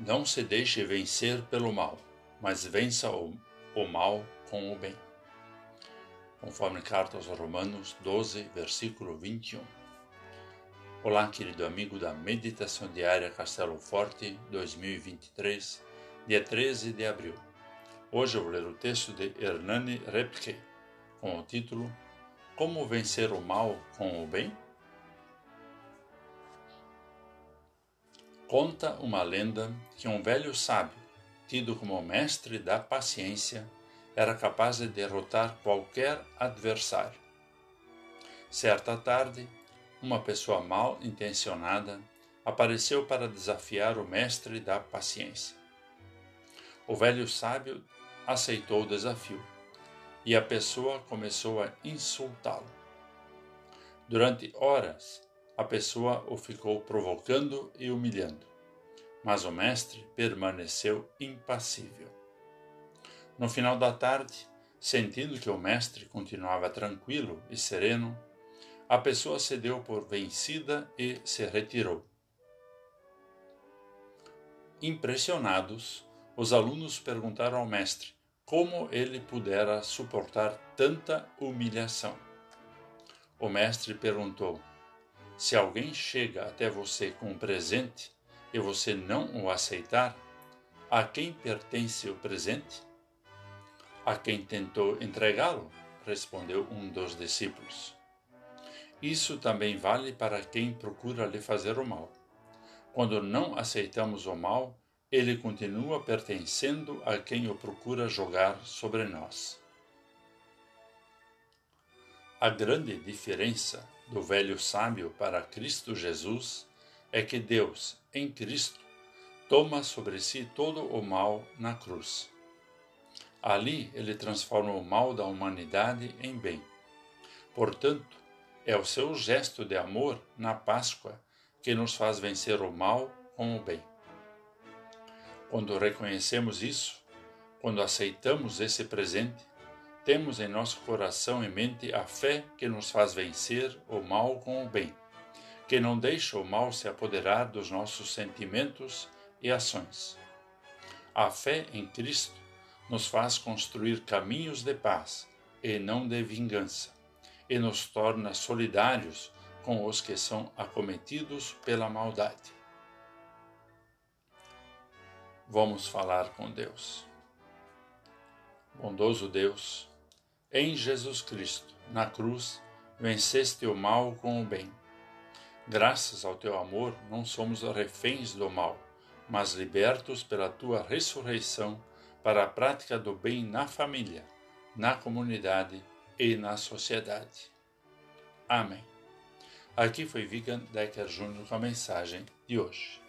Não se deixe vencer pelo mal, mas vença o, o mal com o bem. Conforme carta aos Romanos 12, versículo 21. Olá, querido amigo da Meditação Diária Castelo Forte 2023, dia 13 de abril. Hoje eu vou ler o texto de Hernani Repke, com o título Como vencer o mal com o bem? Conta uma lenda que um velho sábio, tido como mestre da paciência, era capaz de derrotar qualquer adversário. Certa tarde, uma pessoa mal intencionada apareceu para desafiar o mestre da paciência. O velho sábio aceitou o desafio e a pessoa começou a insultá-lo. Durante horas, a pessoa o ficou provocando e humilhando, mas o mestre permaneceu impassível. No final da tarde, sentindo que o mestre continuava tranquilo e sereno, a pessoa se deu por vencida e se retirou. Impressionados, os alunos perguntaram ao mestre como ele pudera suportar tanta humilhação. O mestre perguntou: se alguém chega até você com um presente e você não o aceitar, a quem pertence o presente? A quem tentou entregá-lo, respondeu um dos discípulos. Isso também vale para quem procura lhe fazer o mal. Quando não aceitamos o mal, ele continua pertencendo a quem o procura jogar sobre nós. A grande diferença do velho sábio para Cristo Jesus é que Deus, em Cristo, toma sobre si todo o mal na cruz. Ali ele transforma o mal da humanidade em bem. Portanto, é o seu gesto de amor na Páscoa que nos faz vencer o mal com o bem. Quando reconhecemos isso, quando aceitamos esse presente, temos em nosso coração e mente a fé que nos faz vencer o mal com o bem, que não deixa o mal se apoderar dos nossos sentimentos e ações. A fé em Cristo nos faz construir caminhos de paz e não de vingança, e nos torna solidários com os que são acometidos pela maldade. Vamos falar com Deus. Bondoso Deus, em Jesus Cristo, na cruz, venceste o mal com o bem. Graças ao teu amor, não somos reféns do mal, mas libertos pela tua ressurreição para a prática do bem na família, na comunidade e na sociedade. Amém. Aqui foi Vigan Decker Jr. com a mensagem de hoje.